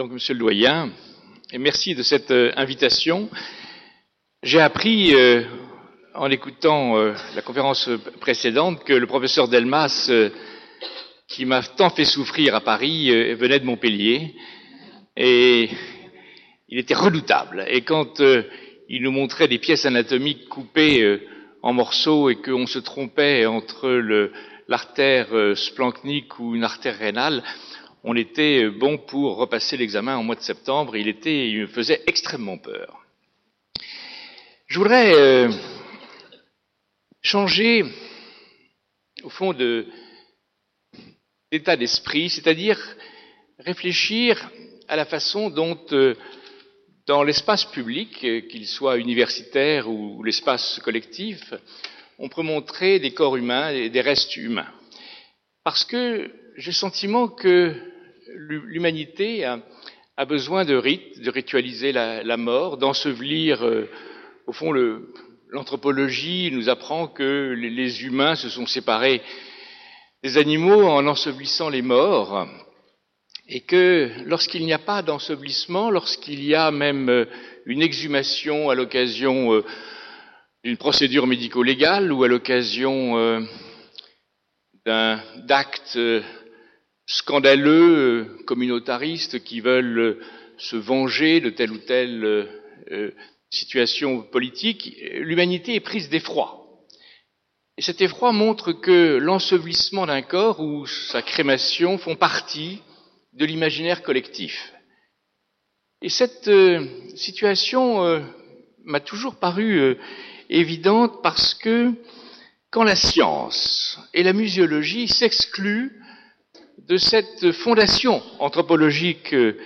Donc, monsieur le doyen, merci de cette euh, invitation. J'ai appris, euh, en écoutant euh, la conférence précédente, que le professeur Delmas, qui m'a tant fait souffrir à Paris, venait de Montpellier. Et il était redoutable. Et quand il nous montrait des pièces anatomiques coupées en morceaux et qu'on se trompait entre l'artère splanchnique ou une artère rénale, on était euh, bon pour repasser l'examen en mois de septembre. Il était, il me faisait extrêmement peur. Je voudrais euh, changer, au fond, d'état d'esprit, c'est-à-dire réfléchir à la façon dont, euh, dans l'espace public, qu'il soit universitaire ou l'espace collectif, on peut montrer des corps humains et des restes humains. Parce que j'ai le sentiment que l'humanité a, besoin de rites, de ritualiser la, mort, d'ensevelir, euh, au fond, l'anthropologie nous apprend que les, les humains se sont séparés des animaux en ensevelissant les morts, et que lorsqu'il n'y a pas d'ensevelissement, lorsqu'il y a même euh, une exhumation à l'occasion euh, d'une procédure médico-légale ou à l'occasion d'un- euh, scandaleux, euh, communautaristes qui veulent euh, se venger de telle ou telle euh, situation politique, l'humanité est prise d'effroi. Et cet effroi montre que l'ensevelissement d'un corps ou sa crémation font partie de l'imaginaire collectif. Et cette situation m'a toujours paru évidente parce que quand la science et la muséologie s'excluent de cette fondation anthropologique euh,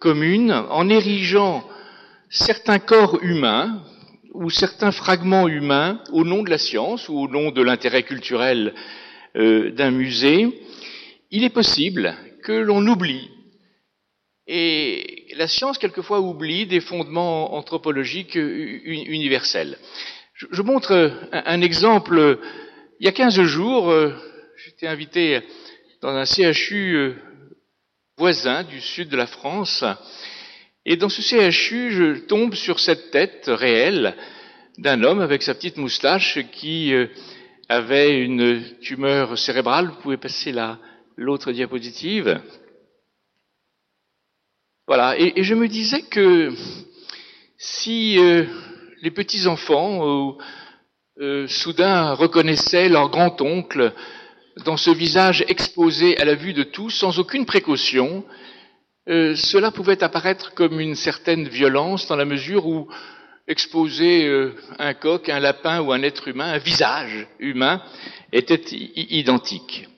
commune en érigeant certains corps humains ou certains fragments humains au nom de la science ou au nom de l'intérêt culturel euh, d'un musée, il est possible que l'on oublie, et la science quelquefois oublie des fondements anthropologiques uni- universels. Je, montre un, un exemple. Il y a 15 jours, euh, j'étais invité dans un CHU euh, voisin du sud de la France, et dans ce CHU, je tombe sur cette tête réelle d'un homme avec sa petite moustache qui euh, avait une tumeur cérébrale. Vous pouvez passer la, l'autre diapositive. Voilà. Et, je me disais que si euh, les petits enfants soudain reconnaissaient leur grand-oncle dans ce visage exposé à la vue de tous, sans aucune précaution, euh, cela pouvait apparaître comme une certaine violence dans la mesure où exposer euh, un coq, un lapin ou un être humain, un visage humain, était identique.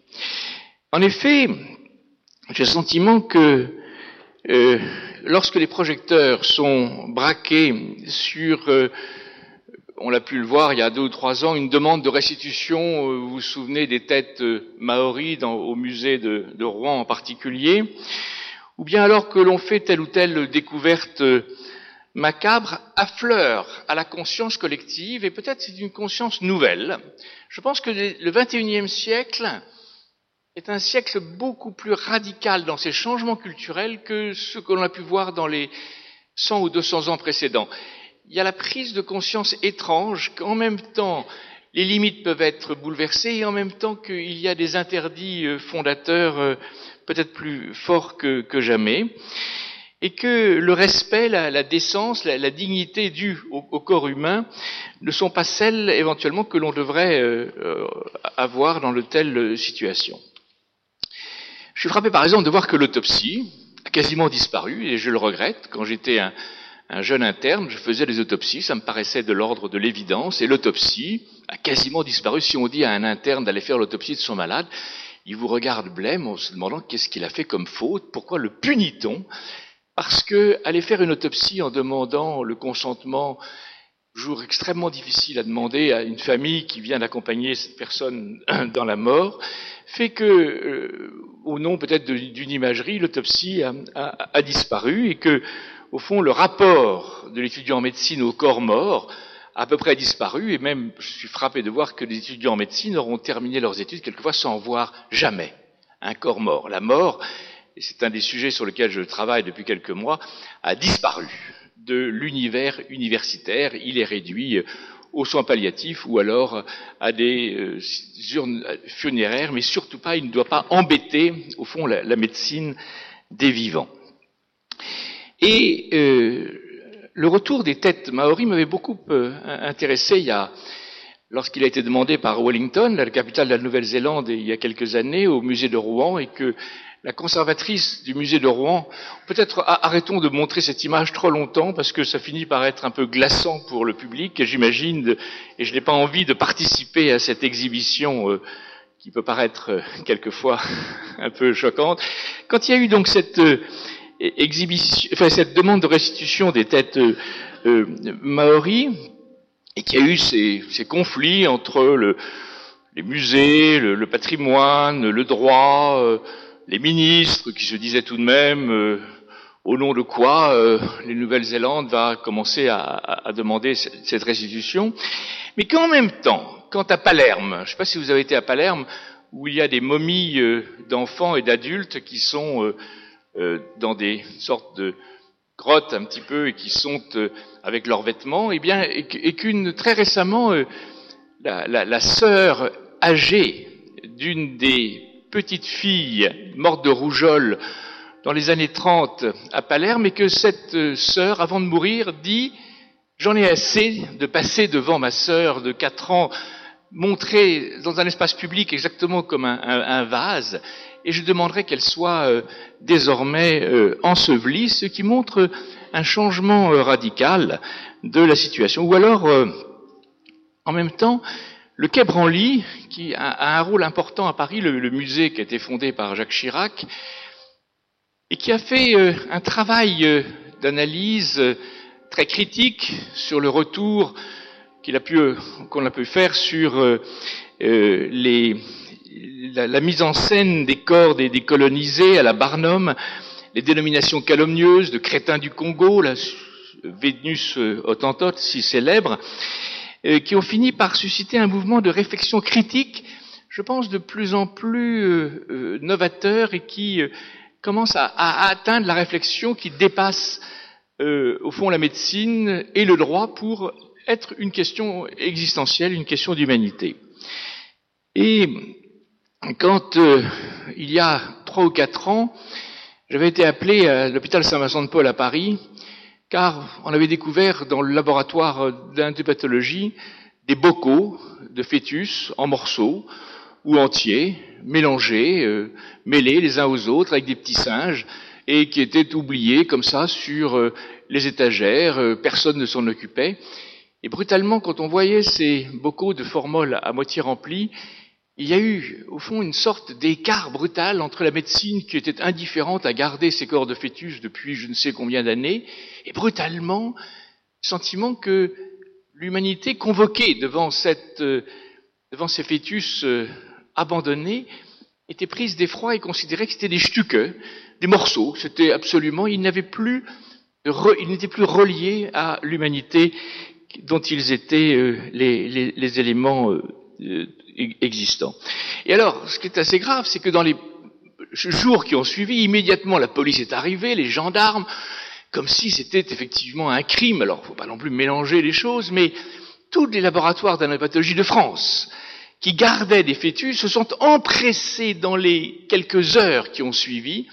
En effet, j'ai le sentiment que euh, lorsque les projecteurs sont braqués sur, on l'a pu le voir il y a deux ou trois ans, une demande de restitution, euh, vous vous souvenez des têtes euh, maoris au musée de, Rouen en particulier, ou bien alors que l'on fait telle ou telle découverte euh, macabre, affleure à la conscience collective, et peut-être c'est une conscience nouvelle. Je pense que le 21e siècle est un siècle beaucoup plus radical dans ses changements culturels que ce que l'on a pu voir dans les 100 ou 200 ans précédents. Il y a la prise de conscience étrange qu'en même temps, les limites peuvent être bouleversées et en même temps qu'il y a des interdits euh, fondateurs euh, peut-être plus forts que, jamais et que le respect, la, décence, la, dignité due au, corps humain ne sont pas celles éventuellement que l'on devrait euh, avoir dans de telles situations. Je suis frappé par exemple de voir que l'autopsie a quasiment disparu, et je le regrette. Quand j'étais un, un, jeune interne, je faisais des autopsies, ça me paraissait de l'ordre de l'évidence, et l'autopsie a quasiment disparu. Si on dit à un interne d'aller faire l'autopsie de son malade, il vous regarde blême en se demandant qu'est-ce qu'il a fait comme faute, pourquoi le punit-on? Parce que aller faire une autopsie en demandant le consentement jour extrêmement difficile à demander à une famille qui vient d'accompagner cette personne dans la mort, fait que, euh, au nom peut-être d'une imagerie, l'autopsie a, a, a, disparu et que, au fond, le rapport de l'étudiant en médecine au corps mort a à peu près disparu et même je suis frappé de voir que les étudiants en médecine auront terminé leurs études quelquefois sans voir jamais un corps mort. La mort et c'est un des sujets sur lesquels je travaille depuis quelques mois, a disparu de l'univers universitaire. Il est réduit aux soins palliatifs ou alors à des euh, urnes funéraires, mais surtout pas, il ne doit pas embêter, au fond, la, médecine des vivants. Et euh, le retour des têtes maoris m'avait beaucoup euh, intéressé il y a, lorsqu'il a été demandé par Wellington, la capitale de la Nouvelle-Zélande, il y a quelques années, au musée de Rouen, et que la conservatrice du musée de Rouen, peut-être arrêtons de montrer cette image trop longtemps parce que ça finit par être un peu glaçant pour le public j'imagine, et je n'ai pas envie de participer à cette exhibition euh, qui peut paraître euh, quelquefois un peu choquante. Quand il y a eu donc cette euh, exhibition, enfin cette demande de restitution des têtes maoris et qu'il y a eu ces, conflits entre le, les musées, le, patrimoine, le droit, les ministres qui se disaient tout de même euh, au nom de quoi euh, les Nouvelle-Zélande va commencer à, demander cette restitution, mais qu'en même temps, quant à Palerme, je ne sais pas si vous avez été à Palerme, où il y a des momies euh, d'enfants et d'adultes qui sont dans des sortes de grottes un petit peu et qui sont avec leurs vêtements, et eh bien, et qu'une très récemment la, la, sœur âgée d'une des petite fille morte de rougeole dans les années 30 à Palerme et que cette euh, sœur, avant de mourir, dit J'en ai assez de passer devant ma sœur de 4 ans, montrée dans un espace public exactement comme un, vase, et je demanderai qu'elle soit euh, désormais euh, ensevelie, ce qui montre un changement radical de la situation. Ou alors, en même temps, le Quai Branly, qui a, un rôle important à Paris, le, musée qui a été fondé par Jacques Chirac, et qui a fait euh, un travail euh, d'analyse euh, très critique sur le retour qu'il a qu'on a pu faire sur les, la, mise en scène des corps des, colonisés à la Barnum, les dénominations calomnieuses de crétins du Congo, la Vénus Hottentote, si célèbre, euh, qui ont fini par susciter un mouvement de réflexion critique, je pense de plus en plus euh, euh, novateur et qui commence à, à, atteindre la réflexion qui dépasse au fond la médecine et le droit pour être une question existentielle, une question d'humanité. Et quand il y a trois ou quatre ans, j'avais été appelé à l'hôpital Saint-Vincent de Paul à Paris car on avait découvert dans le laboratoire d'antipathologie des bocaux de fœtus en morceaux ou entiers, mélangés, euh, mêlés les uns aux autres avec des petits singes, et qui étaient oubliés comme ça sur euh, les étagères, euh, personne ne s'en occupait. Et brutalement, quand on voyait ces bocaux de formol à moitié remplis, il y a eu, au fond, une sorte d'écart brutal entre la médecine qui était indifférente à garder ces corps de fœtus depuis je ne sais combien d'années, et brutalement, le sentiment que l'humanité convoquée devant, cette, euh, devant ces fœtus euh, abandonnés était prise d'effroi et considérait que c'était des stuques, des morceaux. C'était absolument, ils n'avaient plus, ils n'étaient plus reliés à l'humanité dont ils étaient euh, les, les, les, éléments existants. Et alors, ce qui est assez grave, c'est que dans les jours qui ont suivi, immédiatement la police est arrivée, les gendarmes, comme si c'était effectivement un crime. Alors, il ne faut pas non plus mélanger les choses, mais tous les laboratoires d'anapathologie de France qui gardaient des fœtus se sont empressés dans les quelques heures qui ont suivi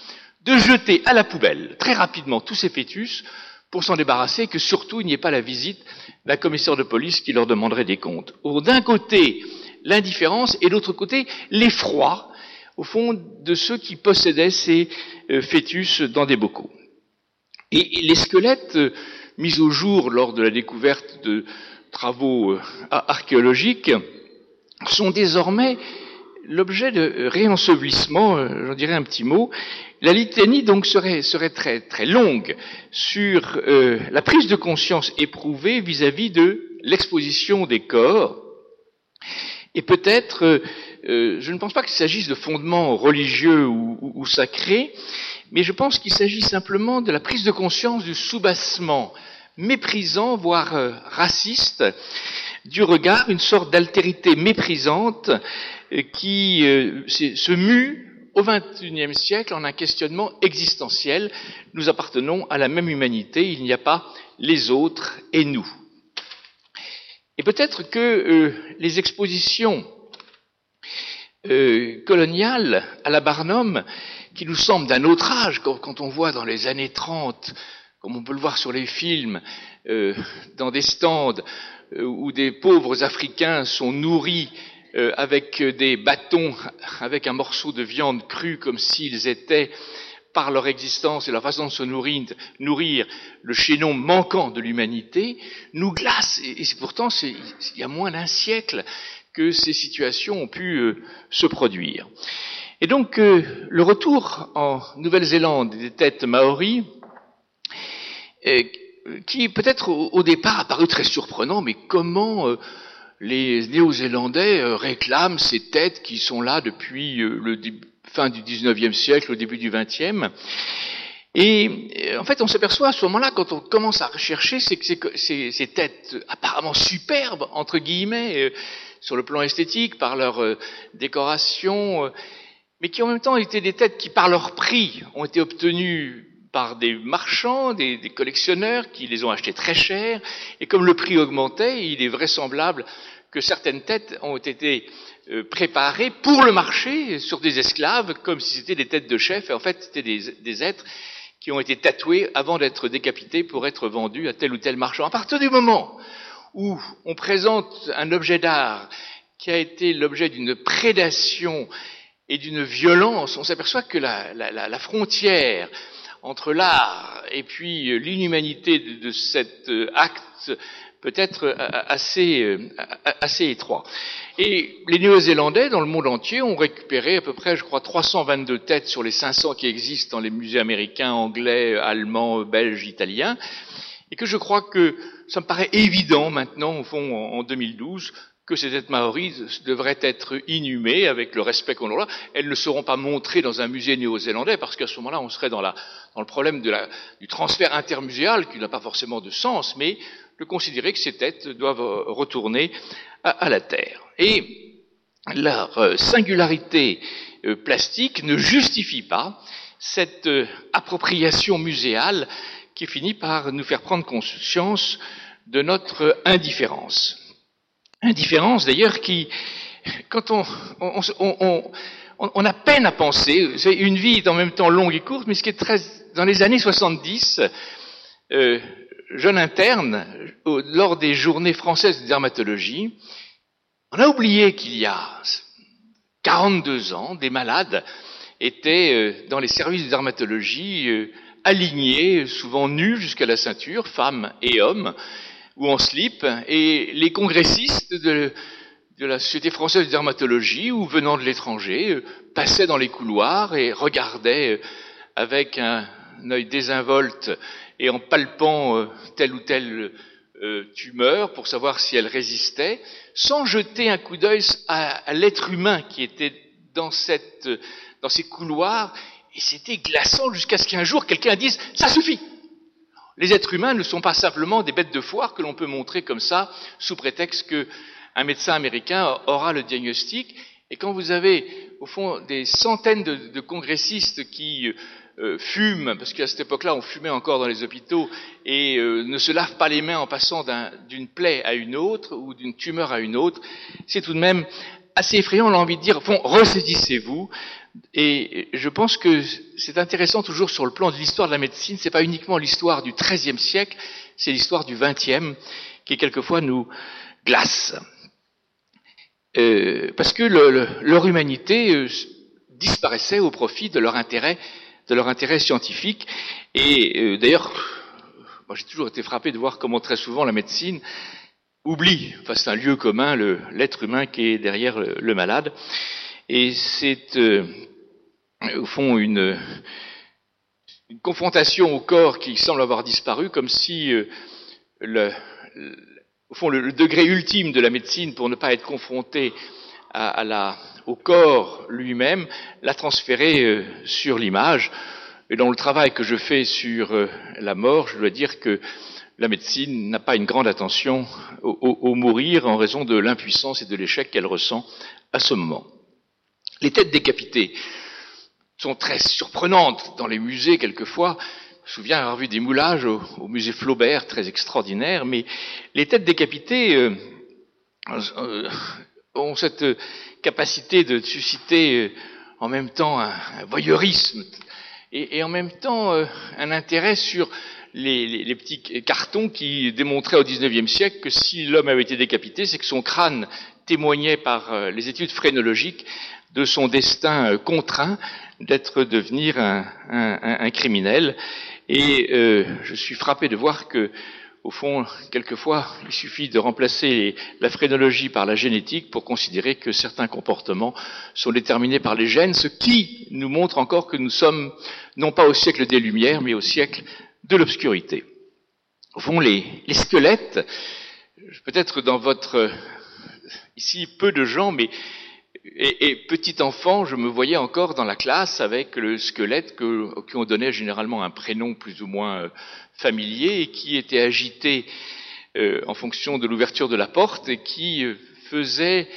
de jeter à la poubelle très rapidement tous ces fœtus pour s'en débarrasser, que surtout il n'y ait pas la visite d'un commissaire de police qui leur demanderait des comptes. D'un côté, l'indifférence et d'autre côté l'effroi, au fond, de ceux qui possédaient ces euh, fœtus dans des bocaux. Et les squelettes euh, mis au jour lors de la découverte de travaux euh, archéologiques sont désormais l'objet de réensevelissement, j'en dirais un petit mot. La litanie donc serait, serait très, très longue sur la prise de conscience éprouvée vis-à-vis de l'exposition des corps et peut-être, euh, euh, je ne pense pas qu'il s'agisse de fondements religieux ou, sacrés, mais je pense qu'il s'agit simplement de la prise de conscience du soubassement méprisant, voire euh, raciste, du regard, une sorte d'altérité méprisante qui se mue au XXIe siècle en un questionnement existentiel. Nous appartenons à la même humanité, il n'y a pas les autres et nous. Peut-être que euh, les expositions euh, coloniales à la Barnum, qui nous semblent d'un autre âge, quand, on voit dans les années 30, comme on peut le voir sur les films, euh, dans des stands où des pauvres Africains sont nourris avec des bâtons, avec un morceau de viande crue, comme s'ils étaient par leur existence et leur façon de se nourrir, nourrir le chaînon manquant de l'humanité, nous glace. Et, c'est pourtant, il y a moins d'un siècle que ces situations ont pu euh, se produire. Et donc, euh, le retour en Nouvelle-Zélande des têtes maoris, euh, qui peut-être au, départ a paru très surprenant, mais comment les Néo-Zélandais réclament ces têtes qui sont là depuis le début fin du 19e siècle, au début du 20e. Et euh, en fait, on s'aperçoit à ce moment-là, quand on commence à rechercher, c'est que ces, têtes apparemment superbes, entre guillemets, euh, sur le plan esthétique, par leur euh, décoration, mais qui en même temps étaient des têtes qui, par leur prix, ont été obtenues par des marchands, des, des collectionneurs, qui les ont achetées très cher. Et comme le prix augmentait, il est vraisemblable que certaines têtes ont été euh, préparées pour le marché sur des esclaves, comme si c'était des têtes de chef, et en fait c'était des, êtres qui ont été tatoués avant d'être décapités pour être vendus à tel ou tel marchand. À partir du moment où on présente un objet d'art qui a été l'objet d'une prédation et d'une violence, on s'aperçoit que la, la, frontière entre l'art et puis l'inhumanité de, de, cet euh, acte peut être euh, assez, assez étroit. Et les Néo-Zélandais, dans le monde entier, ont récupéré à peu près, je crois, 322 têtes sur les 500 qui existent dans les musées américains, anglais, allemands, belges, italiens, et que je crois que ça me paraît évident maintenant, au fond, en 2012, que ces têtes maoris devraient être inhumées avec le respect qu'on leur a. Elles ne seront pas montrées dans un musée néo-zélandais parce qu'à ce moment-là, on serait dans, la, dans le problème de la, du transfert intermuséal qui n'a pas forcément de sens, mais de considérer que ces têtes doivent retourner à, la Terre. Et leur euh, singularité euh, plastique ne justifie pas cette euh, appropriation muséale qui finit par nous faire prendre conscience de notre indifférence. Indifférence d'ailleurs qui, quand on, on, a peine à penser, une vie est en même temps longue et courte, mais ce qui est très, dans les années 70, euh, jeune interne, lors des journées françaises de dermatologie, on a oublié qu'il y a 42 ans, des malades étaient euh, dans les services de dermatologie euh, alignés, souvent nus jusqu'à la ceinture, femmes et hommes, ou en slip, et les congressistes de, la Société française de dermatologie, ou venant de l'étranger, euh, passaient dans les couloirs et regardaient avec un, œil désinvolte et en palpant telle ou telle tumeur pour savoir si elle résistait, sans jeter un coup d'œil à, l'être humain qui était dans, ces couloirs, et c'était glaçant jusqu'à ce qu'un jour quelqu'un dise ⁇ ça suffit !⁇ Les êtres humains ne sont pas simplement des bêtes de foire que l'on peut montrer comme ça, sous prétexte qu'un médecin américain aura le diagnostic, et quand vous avez, au fond, des centaines de congressistes qui euh, fument, parce qu'à cette époque-là, on fumait encore dans les hôpitaux, et euh, ne se lavent pas les mains en passant d'une plaie à une autre ou d'une tumeur à une autre, c'est tout de même assez effrayant, on a envie de dire, fond, ressaisissez-vous. Et je pense que c'est intéressant toujours sur le plan de l'histoire de la médecine, c'est pas uniquement l'histoire du XIIIe siècle, c'est l'histoire du XXe qui quelquefois nous glace. Euh, parce que leur humanité disparaissait au profit de leur intérêt de leur intérêt scientifique. Et euh, d'ailleurs, moi j'ai toujours été frappé de voir comment très souvent la médecine oublie, face à un lieu commun, l'être humain qui est derrière le, malade. Et c'est euh, au fond une, confrontation au corps qui semble avoir disparu, comme si euh, le, au fond le, degré ultime de la médecine pour ne pas être confronté à la au corps lui-même, l'a transféré euh, sur l'image. Et dans le travail que je fais sur euh, la mort, je dois dire que la médecine n'a pas une grande attention au, mourir en raison de l'impuissance et de l'échec qu'elle ressent à ce moment. Les têtes décapitées. sont très surprenantes dans les musées quelquefois. Je me souviens avoir vu des moulages au, musée Flaubert, très extraordinaires, mais les têtes décapitées euh, ont cette capacité de susciter euh, en même temps un, voyeurisme et, en même temps un intérêt sur les, petits cartons qui démontraient au XIXe siècle que si l'homme avait été décapité, c'est que son crâne témoignait par les études phrénologiques de son destin contraint d'être devenir un criminel. Et euh, je suis frappé de voir que, au fond, quelquefois, il suffit de remplacer la phrénologie par la génétique pour considérer que certains comportements sont déterminés par les gènes, ce qui nous montre encore que nous sommes non pas au siècle des Lumières, mais au siècle de l'obscurité. Au fond, les, les squelettes, peut-être dans votre ici peu de gens, mais et, petit enfant, je me voyais encore dans la classe avec le squelette que, qui on donnait généralement un prénom plus ou moins euh, familier et qui était agité euh, en fonction de l'ouverture de la porte et qui euh, faisait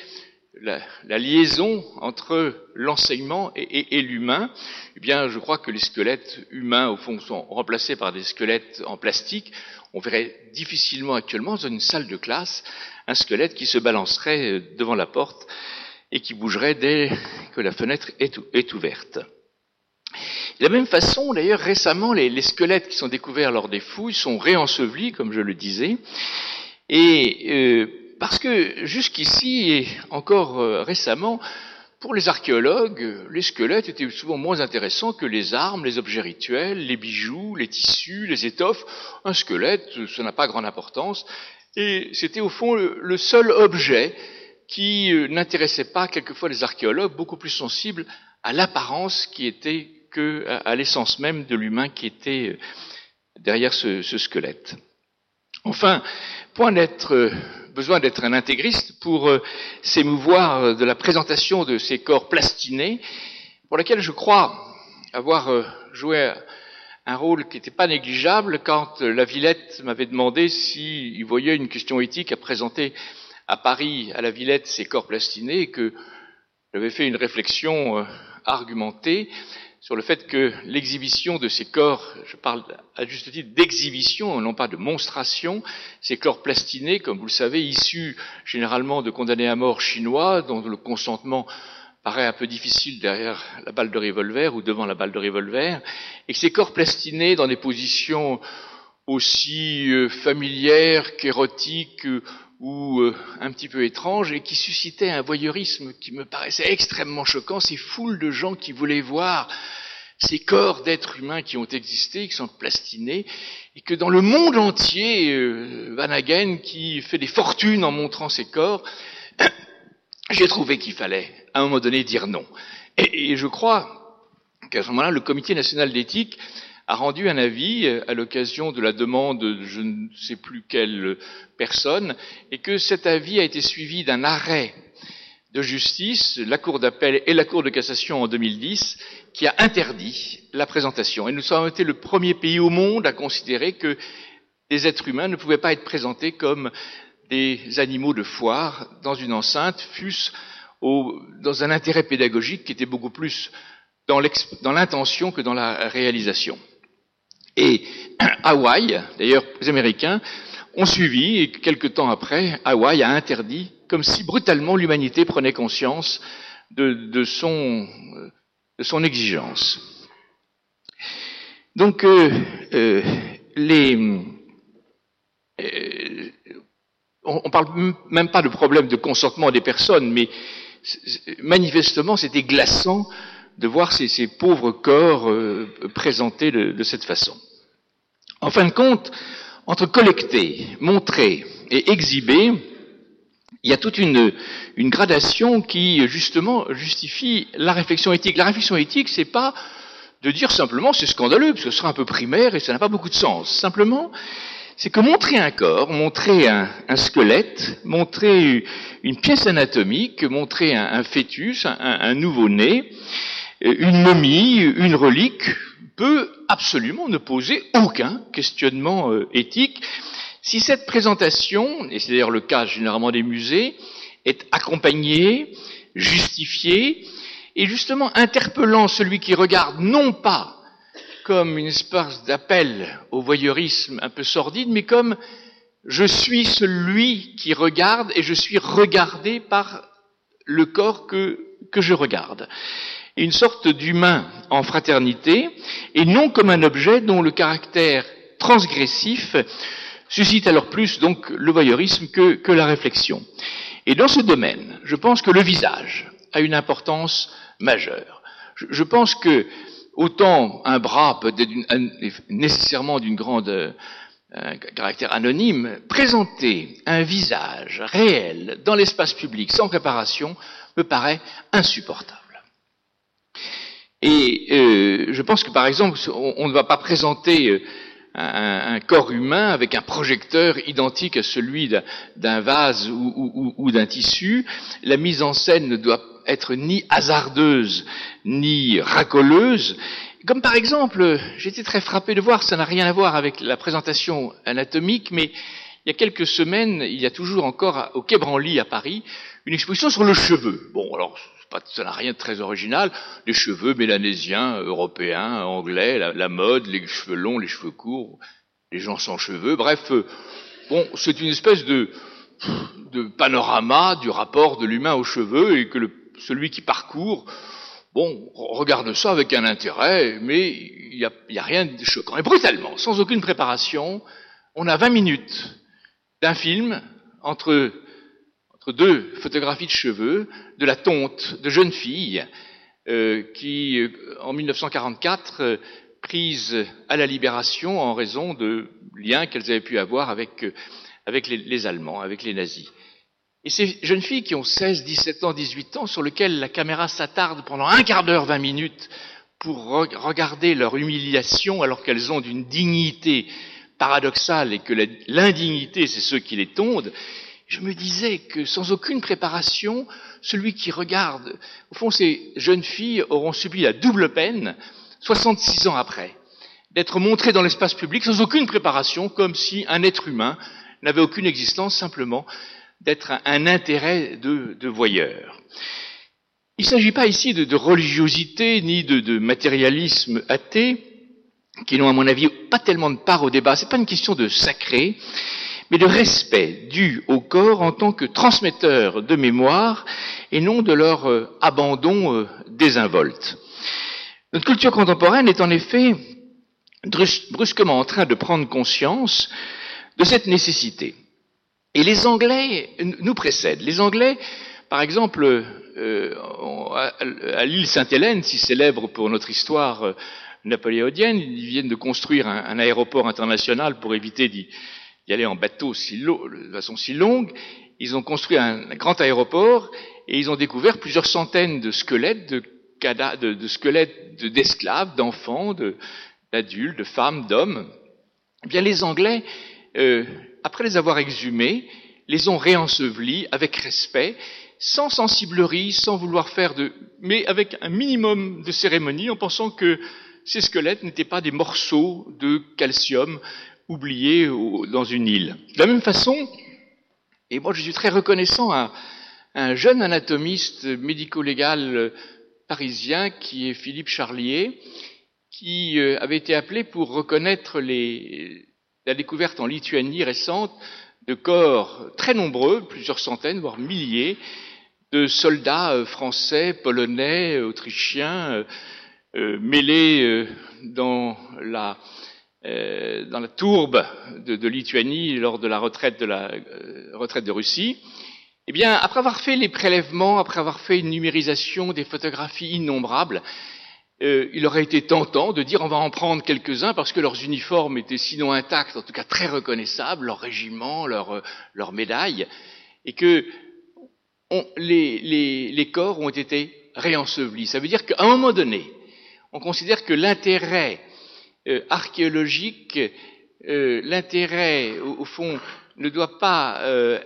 la, liaison entre l'enseignement et, et l'humain. Eh bien, je crois que les squelettes humains, au fond, sont remplacés par des squelettes en plastique. On verrait difficilement actuellement dans une salle de classe un squelette qui se balancerait devant la porte et qui bougerait dès que la fenêtre est, ouverte. De la même façon, d'ailleurs, récemment, les, squelettes qui sont découverts lors des fouilles sont réensevelis, comme je le disais, et euh, parce que jusqu'ici, et encore euh, récemment, pour les archéologues, les squelettes étaient souvent moins intéressants que les armes, les objets rituels, les bijoux, les tissus, les étoffes. Un squelette, ça n'a pas grande importance, et c'était au fond le seul objet qui euh, n'intéressait pas quelquefois les archéologues, beaucoup plus sensibles à l'apparence qui était que à l'essence même de l'humain qui était euh, derrière ce, squelette. Enfin, point d'être euh, besoin d'être un intégriste pour s'émouvoir de la présentation de ces corps plastinés, pour laquelle je crois avoir joué un rôle qui n'était pas négligeable quand la Villette m'avait demandé s'il voyait une question éthique à présenter à Paris, à la Villette, ces corps plastinés, que j'avais fait une réflexion euh, argumentée sur le fait que l'exhibition de ces corps, je parle à juste titre d'exhibition, non pas de monstration, ces corps plastinés, comme vous le savez, issus généralement de condamnés à mort chinois, dont le consentement paraît un peu difficile derrière la balle de revolver ou devant la balle de revolver, et que ces corps plastinés dans des positions aussi euh, familières qu'érotiques ou euh, un petit peu étrange et qui suscitait un voyeurisme qui me paraissait extrêmement choquant, ces foules de gens qui voulaient voir ces corps d'êtres humains qui ont existé, qui sont plastinés, et que dans le monde entier, euh, Van Hagen, qui fait des fortunes en montrant ces corps, j'ai trouvé qu'il fallait, à un moment donné, dire non. Et, et je crois qu'à ce moment-là, le Comité national d'éthique a rendu un avis euh, à l'occasion de la demande de je ne sais plus quelle personne, et que cet avis a été suivi d'un arrêt de justice, la Cour d'appel et la Cour de cassation en 2010, qui a interdit la présentation. Et nous avons été le premier pays au monde à considérer que des êtres humains ne pouvaient pas être présentés comme des animaux de foire dans une enceinte, fût-ce dans un intérêt pédagogique qui était beaucoup plus dans l'intention que dans la réalisation. Et Hawaï, d'ailleurs les Américains, ont suivi et quelques temps après, Hawaï a interdit, comme si brutalement l'humanité prenait conscience de, son, de son, exigence. Donc, euh, euh, les, euh, on ne parle même pas de problème de consentement des personnes, mais manifestement c'était glaçant de voir ces, pauvres corps présentés de cette façon. En fin de compte, entre collecter, montrer et exhiber, il y a toute une, gradation qui, justement, justifie la réflexion éthique. La réflexion éthique, c'est pas de dire simplement c'est scandaleux, parce que ce sera un peu primaire et ça n'a pas beaucoup de sens. Simplement, c'est que montrer un corps, montrer un, squelette, montrer une pièce anatomique, montrer un, fœtus, un nouveau-né, une momie, une relique, peut absolument ne poser aucun questionnement euh, éthique si cette présentation, et c'est d'ailleurs le cas généralement des musées, est accompagnée, justifiée et justement interpellant celui qui regarde non pas comme une espèce d'appel au voyeurisme un peu sordide, mais comme je suis celui qui regarde et je suis regardé par le corps que, que je regarde. Une sorte d'humain en fraternité, et non comme un objet dont le caractère transgressif suscite alors plus donc le voyeurisme que, la réflexion. Et dans ce domaine, je pense que le visage a une importance majeure. Je, je pense que autant un bras peut être nécessairement d'une grande euh, caractère anonyme, présenter un visage réel dans l'espace public sans préparation me paraît insupportable. Et euh, je pense que par exemple, on, ne va pas présenter euh, un, corps humain avec un projecteur identique à celui d'un vase ou d'un tissu. La mise en scène ne doit être ni hasardeuse ni racoleuse. Comme par exemple, j'étais très frappé de voir, ça n'a rien à voir avec la présentation anatomique, mais il y a quelques semaines, il y a toujours encore au Quai Branly à Paris, une exposition sur le cheveu. Bon, alors, ça n'a rien de très original. Les cheveux mélanésiens, européens, anglais, la, mode, les cheveux longs, les cheveux courts, les gens sans cheveux. Bref, euh, bon, c'est une espèce de, panorama du rapport de l'humain aux cheveux et que celui qui parcourt, bon, regarde ça avec un intérêt, mais il n'y a, rien de choquant. Et brutalement, sans aucune préparation, on a 20 minutes d'un film entre, deux photographies de cheveux, de la tonte de jeunes filles euh, qui, euh, en 1944, euh, prises à la libération en raison de liens qu'elles avaient pu avoir avec, euh, les Allemands, avec les nazis. Et ces jeunes filles qui ont 16, 17 ans, 18 ans, sur lesquelles la caméra s'attarde pendant un quart d'heure, 20 minutes, pour regarder leur humiliation alors qu'elles ont d'une dignité paradoxale et que l'indignité, c'est ceux qui les tondent, je me disais que sans aucune préparation, celui qui regarde, au fond, ces jeunes filles auront subi la double peine, 66 ans après, d'être montrées dans l'espace public sans aucune préparation, comme si un être humain n'avait aucune existence, simplement d'être un, intérêt de, de voyeur. Il ne s'agit pas ici de, de religiosité ni de, de, matérialisme athée, qui n'ont à mon avis pas tellement de part au débat. Ce n'est pas une question de sacré, mais de respect dû au corps en tant que transmetteur de mémoire et non de leur euh, abandon euh, désinvolte. Notre culture contemporaine est en effet brusquement en train de prendre conscience de cette nécessité. Et les Anglais nous précèdent. Les Anglais, par exemple, euh, à l'île Sainte-Hélène, si célèbre pour notre histoire napoléonienne, ils viennent de construire un, un aéroport international pour éviter d'y aller en bateau si de façon si longue. Ils ont construit un, grand aéroport et ils ont découvert plusieurs centaines de squelettes, de, de, de squelettes d'esclaves, d'enfants, d'adultes, de, femmes, d'hommes. Eh bien, les Anglais euh, après les avoir exhumés, les ont réensevelis avec respect, sans sensiblerie, sans vouloir faire de, mais avec un minimum de cérémonie, en pensant que ces squelettes n'étaient pas des morceaux de calcium oubliés dans une île. De la même façon, et moi je suis très reconnaissant à un jeune anatomiste médico-légal parisien qui est Philippe Charlier, qui euh, avait été appelé pour reconnaître la découverte en Lituanie récente de corps très nombreux, plusieurs centaines, voire milliers, de soldats euh, français, polonais, autrichiens, euh, mêlés dans la, dans la tourbe de, Lituanie lors de la retraite de la retraite de Russie. Eh bien, après avoir fait les prélèvements, après avoir fait une numérisation des photographies innombrables, euh, il aurait été tentant de dire on va en prendre quelques-uns parce que leurs uniformes étaient sinon intacts, en tout cas très reconnaissables, leurs régiments, leurs, euh, leurs médailles, et que on, les, les, les, corps ont été réensevelis. Ça veut dire qu'à un moment donné, on considère que l'intérêt euh, archéologique, euh, l'intérêt, au, fond, ne doit pas euh,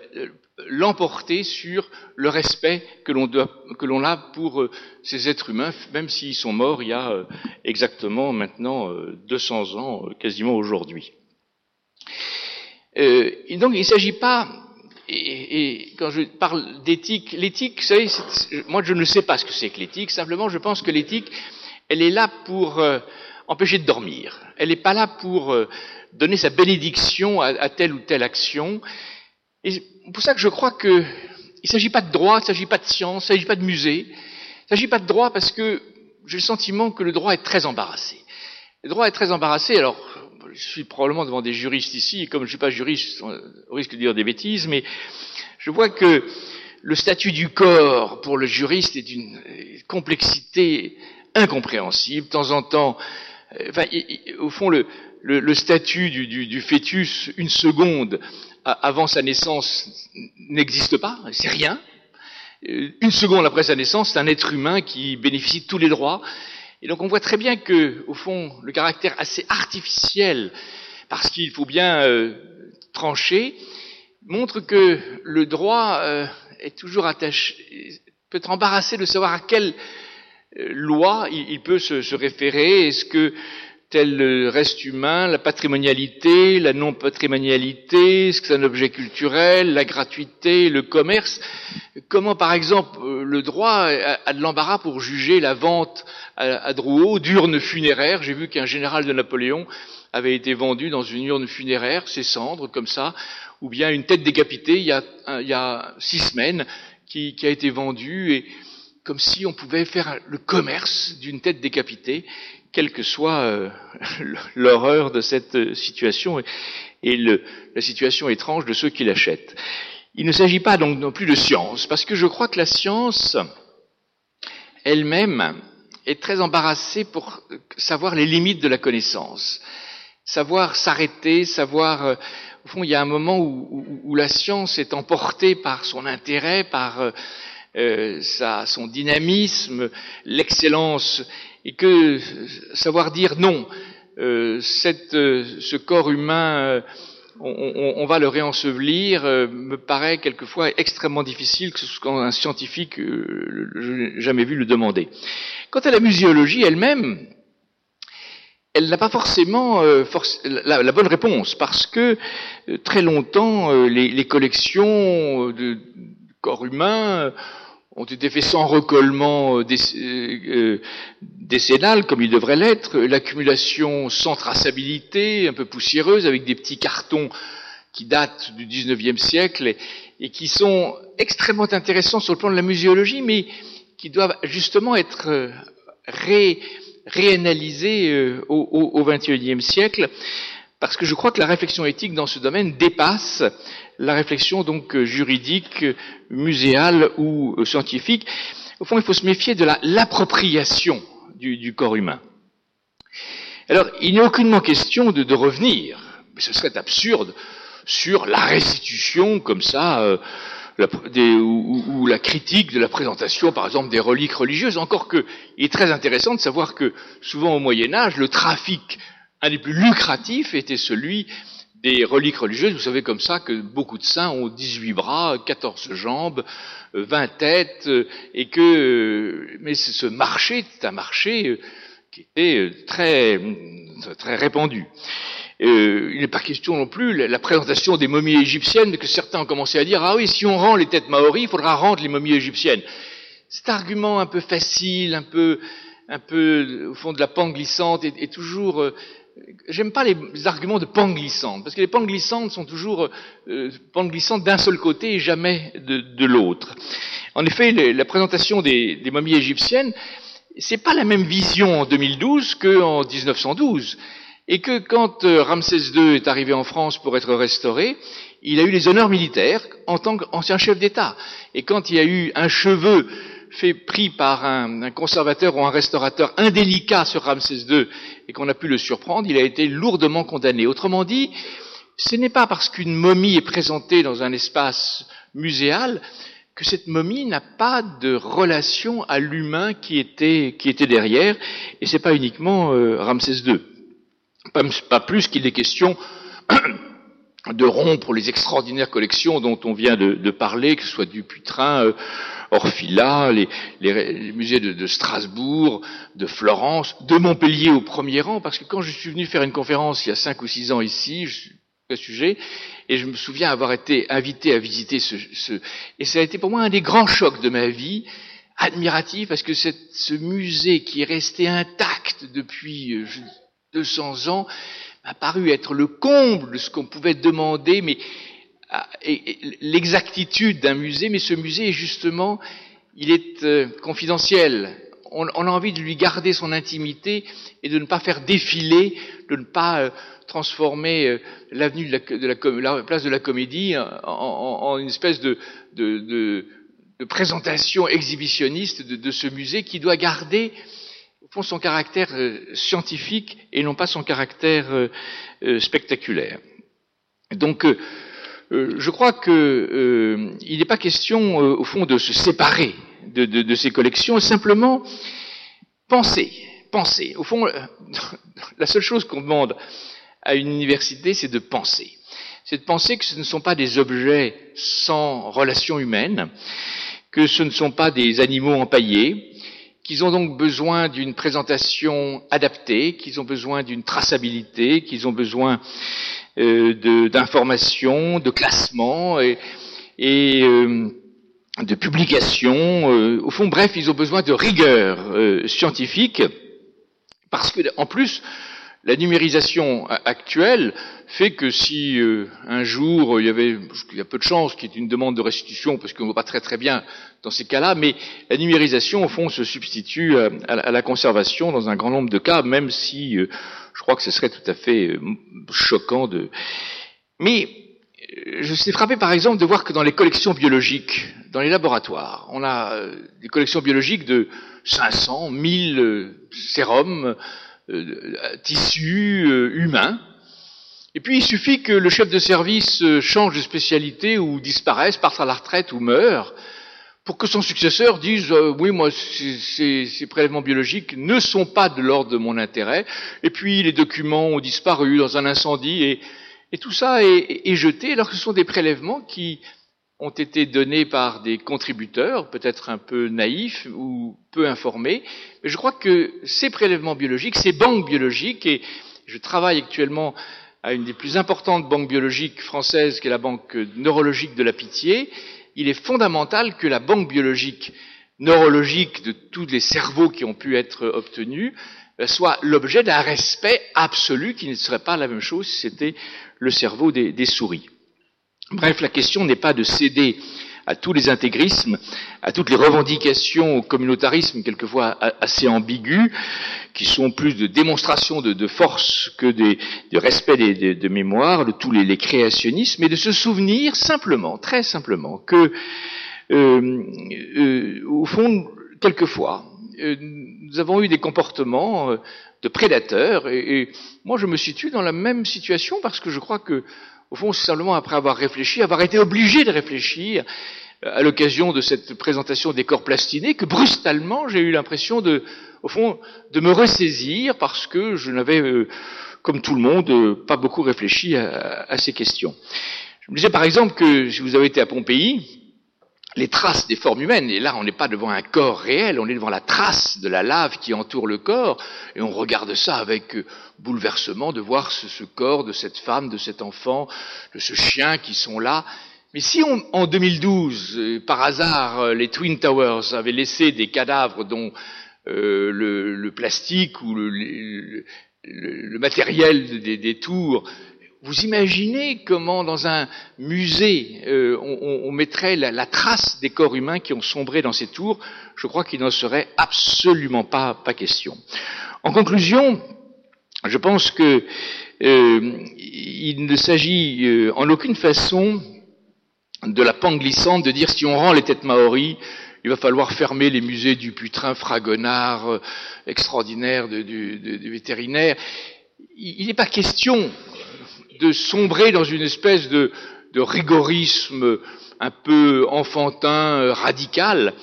l'emporter sur le respect que l'on a pour ces êtres humains, même s'ils sont morts il y a exactement maintenant 200 euh, ans, quasiment aujourd'hui. donc il ne s'agit pas et, quand je parle d'éthique, l'éthique, vous savez, moi je ne sais pas ce que c'est que l'éthique, simplement je pense que l'éthique, elle est là pour empêcher de dormir. Elle n'est pas là pour euh, donner sa bénédiction à, telle ou telle action. Et c'est pour ça que je crois que il ne s'agit pas de droit, il ne s'agit pas de science, il ne s'agit pas de musée, il ne s'agit pas de droit parce que j'ai le sentiment que le droit est très embarrassé. Le droit est très embarrassé, alors je suis probablement devant des juristes ici, et comme je ne suis pas juriste, on risque de dire des bêtises, mais je vois que le statut du corps pour le juriste est d'une complexité incompréhensible. De temps en temps, enfin, au fond, le, le, statut du, du, du, fœtus, une seconde avant sa naissance, n'existe pas, c'est rien. Euh, une seconde après sa naissance, c'est un être humain qui bénéficie de tous les droits. Et donc on voit très bien que, au fond, le caractère assez artificiel, parce qu'il faut bien euh, trancher, montre que le droit euh, est toujours attaché, peut être embarrassé de savoir à euh, loi il, peut se, référer. Est-ce que tel reste humain, la patrimonialité, la non-patrimonialité, est-ce que c'est un objet culturel, la gratuité, le commerce? Comment, par exemple, le droit a de l'embarras pour juger la vente à Drouot d'urnes funéraires? J'ai vu qu'un général de Napoléon avait été vendu dans une urne funéraire, ses cendres, comme ça, ou bien une tête décapitée il y a, il y a six semaines qui, qui a été vendue, et comme si on pouvait faire le commerce d'une tête décapitée quelle que soit euh, l'horreur de cette euh, situation et, la situation étrange de ceux qui l'achètent. Il ne s'agit pas donc non plus de science, parce que je crois que la science elle-même est très embarrassée pour savoir les limites de la connaissance, savoir s'arrêter, savoir... Euh, au fond, il y a un moment où, la science est emportée par son intérêt, par euh, sa, son dynamisme, l'excellence et que savoir dire non, euh, euh, ce corps humain, euh, on, va le réensevelir, me paraît quelquefois extrêmement difficile quand un scientifique, je n'ai jamais vu le demander. Quant à la muséologie elle-même, elle n'a pas forcément la, bonne réponse parce que très longtemps les, les collections de corps humains ont été faits sans recollement euh, euh, euh, décennal, comme il devrait l'être, l'accumulation sans traçabilité, un peu poussiéreuse, avec des petits cartons qui datent du XIXe siècle et, qui sont extrêmement intéressants sur le plan de la muséologie, mais qui doivent justement être ré, réanalysés au XXIe siècle, parce que je crois que la réflexion éthique dans ce domaine dépasse la réflexion donc juridique, muséale ou scientifique. Au fond, il faut se méfier de l'appropriation du, corps humain. Alors, il n'est aucunement question de, revenir, mais ce serait absurde, sur la restitution comme ça, euh, ou, la critique de la présentation, par exemple, des reliques religieuses. Encore que, il est très intéressant de savoir que souvent au Moyen Âge, le trafic un des plus lucratifs était celui des reliques religieuses. Vous savez comme ça que beaucoup de saints ont 18 bras, 14 jambes, 20 têtes, euh, et que, euh, mais ce marché, c'est un marché euh, qui était très, très répandu. il n'est pas question non plus la, la, présentation des momies égyptiennes que certains ont commencé à dire ah oui si on rend les têtes maoris il faudra rendre les momies égyptiennes. Cet argument un peu facile, un peu un peu au fond de la pente glissante est, est toujours J'aime pas les arguments de pente glissante, parce que les pentes glissantes sont toujours euh, pentes glissantes d'un seul côté et jamais de, l'autre. En effet, la présentation des, des momies égyptiennes, c'est pas la même vision en 2012 qu'en 1912, et que quand euh, Ramsès II est arrivé en France pour être restauré, il a eu les honneurs militaires en tant qu'ancien chef d'État. Et quand il y a eu un cheveu fait pris par un, conservateur ou un restaurateur indélicat sur Ramsès II et qu'on a pu le surprendre, il a été lourdement condamné. Autrement dit, ce n'est pas parce qu'une momie est présentée dans un espace muséal que cette momie n'a pas de relation à l'humain qui était, qui était derrière, et c'est pas uniquement euh, Ramsès II. Pas, plus qu'il est question de rompre les extraordinaires collections dont on vient de, parler, que ce soit du Putrin, euh, Orfila, les, les, musées de, de, Strasbourg, de Florence, de Montpellier au premier rang, parce que quand je suis venu faire une conférence il y a cinq ou six ans ici, je sujet. Et je me souviens avoir été invité à visiter ce, ce, et ça a été pour moi un des grands chocs de ma vie, admiratif, parce que cette, ce musée qui est resté intact depuis 200 euh, ans m'a paru être le comble de ce qu'on pouvait demander, mais ah, l'exactitude d'un musée, mais ce musée justement, il est euh, confidentiel. On, a envie de lui garder son intimité et de ne pas faire défiler, de ne pas euh, transformer euh, l'avenue de, la, place de la Comédie en, une espèce de, présentation exhibitionniste de, ce musée qui doit garder fond son caractère euh, scientifique et non pas son caractère euh, spectaculaire. Donc je crois qu'il n'est pas question au fond de se séparer de, de ces collections, simplement penser, penser. Au fond, la seule chose qu'on demande à une université, c'est de penser. C'est de penser que ce ne sont pas des objets sans relation humaine, que ce ne sont pas des animaux empaillés, qu'ils ont donc besoin d'une présentation adaptée, qu'ils ont besoin d'une traçabilité, qu'ils ont besoin euh, d'informations, de, de classement et, et euh, de publications. Euh, au fond, bref, ils ont besoin de rigueur euh, scientifique, parce que en plus, la numérisation actuelle fait que si euh, un jour il y avait, il y a peu de chances qu'il y ait une demande de restitution, parce qu'on ne voit pas très très bien dans ces cas-là, mais la numérisation au fond se substitue à, la conservation dans un grand nombre de cas, même si euh, je crois que ce serait tout à fait euh, choquant de. Mais je suis frappé par exemple de voir que dans les collections biologiques, dans les laboratoires, on a des collections biologiques de 500, 1000 sérums tissu euh, humain. Et puis il suffit que le chef de service euh, change de spécialité ou disparaisse, parte à la retraite ou meure, pour que son successeur dise oui moi ces, ces, prélèvements biologiques ne sont pas de l'ordre de mon intérêt. Et puis les documents ont disparu dans un incendie et, et tout ça est, est, jeté alors que ce sont des prélèvements qui ont été donnés par des contributeurs, peut-être un peu naïfs ou peu informés. Mais je crois que ces prélèvements biologiques, ces banques biologiques, et je travaille actuellement à une des plus importantes banques biologiques françaises, qui est la banque neurologique de la Pitié, il est fondamental que la banque biologique neurologique de tous les cerveaux qui ont pu être obtenus soit l'objet d'un respect absolu qui ne serait pas la même chose si c'était le cerveau des, des souris. Bref, la question n'est pas de céder à tous les intégrismes, à toutes les revendications au communautarisme quelquefois assez ambigus, qui sont plus de démonstration de, force que de respect des, de, mémoire, de tous les, créationnismes, et de se souvenir simplement, très simplement, que euh, euh, au fond, quelquefois, euh, nous avons eu des comportements de prédateurs, et, moi je me situe dans la même situation parce que je crois que au fond, simplement après avoir réfléchi, avoir été obligé de réfléchir euh, à l'occasion de cette présentation des corps plastinés, que brutalement j'ai eu l'impression de, au fond, de me ressaisir parce que je n'avais, euh, comme tout le monde, euh, pas beaucoup réfléchi à, à, ces questions. Je me disais par exemple que si vous avez été à Pompéi, les traces des formes humaines, et là on n'est pas devant un corps réel, on est devant la trace de la lave qui entoure le corps, et on regarde ça avec euh, bouleversement de voir ce, corps de cette femme, de cet enfant, de ce chien qui sont là. Mais si on, en 2012, euh, par hasard, euh, les Twin Towers avaient laissé des cadavres dont le, plastique ou le matériel des, des tours vous imaginez comment dans un musée euh, on, mettrait la, trace des corps humains qui ont sombré dans ces tours Je crois qu'il n'en serait absolument pas, question. En conclusion, je pense que euh, il ne s'agit euh, en aucune façon de la pente glissante de dire si on rend les têtes maoris, il va falloir fermer les musées du putrin fragonard euh, extraordinaire du vétérinaire. Il n'est pas question de sombrer dans une espèce de, de rigorisme un peu enfantin, euh, radical.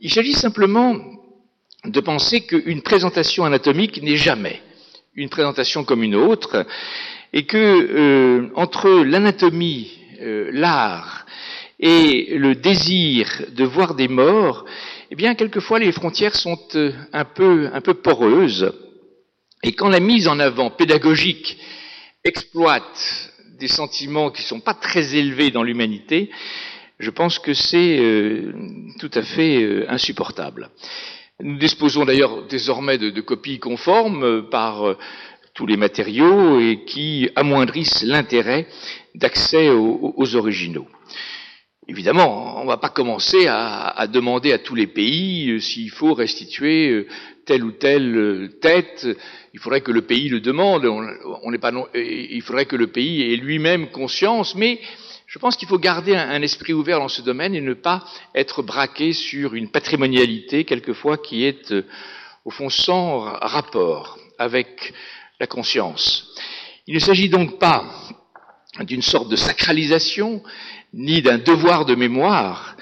Il s'agit simplement de penser qu'une présentation anatomique n'est jamais une présentation comme une autre, et que euh, entre l'anatomie, euh, l'art et le désir de voir des morts, eh bien quelquefois les frontières sont euh, un peu un peu poreuses, et quand la mise en avant pédagogique exploite des sentiments qui ne sont pas très élevés dans l'humanité, je pense que c'est euh, tout à fait euh, insupportable. Nous disposons d'ailleurs désormais de, copies conformes par tous les matériaux et qui amoindrissent l'intérêt d'accès aux, originaux. Évidemment, on ne va pas commencer à, demander à tous les pays s'il faut restituer telle ou telle tête. Il faudrait que le pays le demande, on, n'est pas il faudrait que le pays ait lui-même conscience, mais je pense qu'il faut garder un, esprit ouvert dans ce domaine et ne pas être braqué sur une patrimonialité quelquefois qui est euh, au fond sans rapport avec la conscience. Il ne s'agit donc pas d'une sorte de sacralisation, ni d'un devoir de mémoire,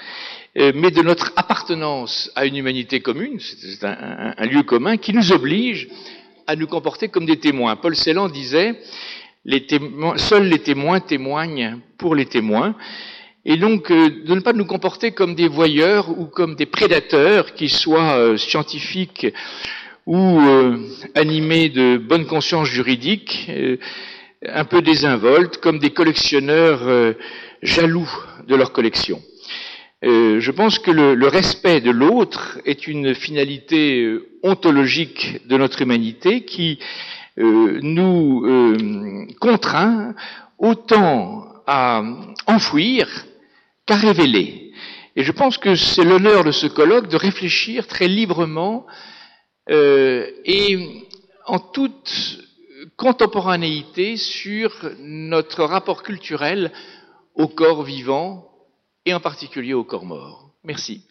euh, mais de notre appartenance à une humanité commune, c'est un, un, lieu commun qui nous oblige à nous comporter comme des témoins. Paul Celan disait, les témoins, seuls les témoins témoignent pour les témoins, et donc euh, de ne pas nous comporter comme des voyeurs ou comme des prédateurs, qui soient euh, scientifiques ou euh, animés de bonne conscience juridique, un peu désinvoltes, comme des collectionneurs jaloux de leur collection. Euh, je pense que le, respect de l'autre est une finalité euh, ontologique de notre humanité qui euh, nous contraint autant à enfouir qu'à révéler. Et je pense que c'est l'honneur de ce colloque de réfléchir très librement et en toute contemporanéité sur notre rapport culturel au corps vivant et en particulier au corps mort. Merci.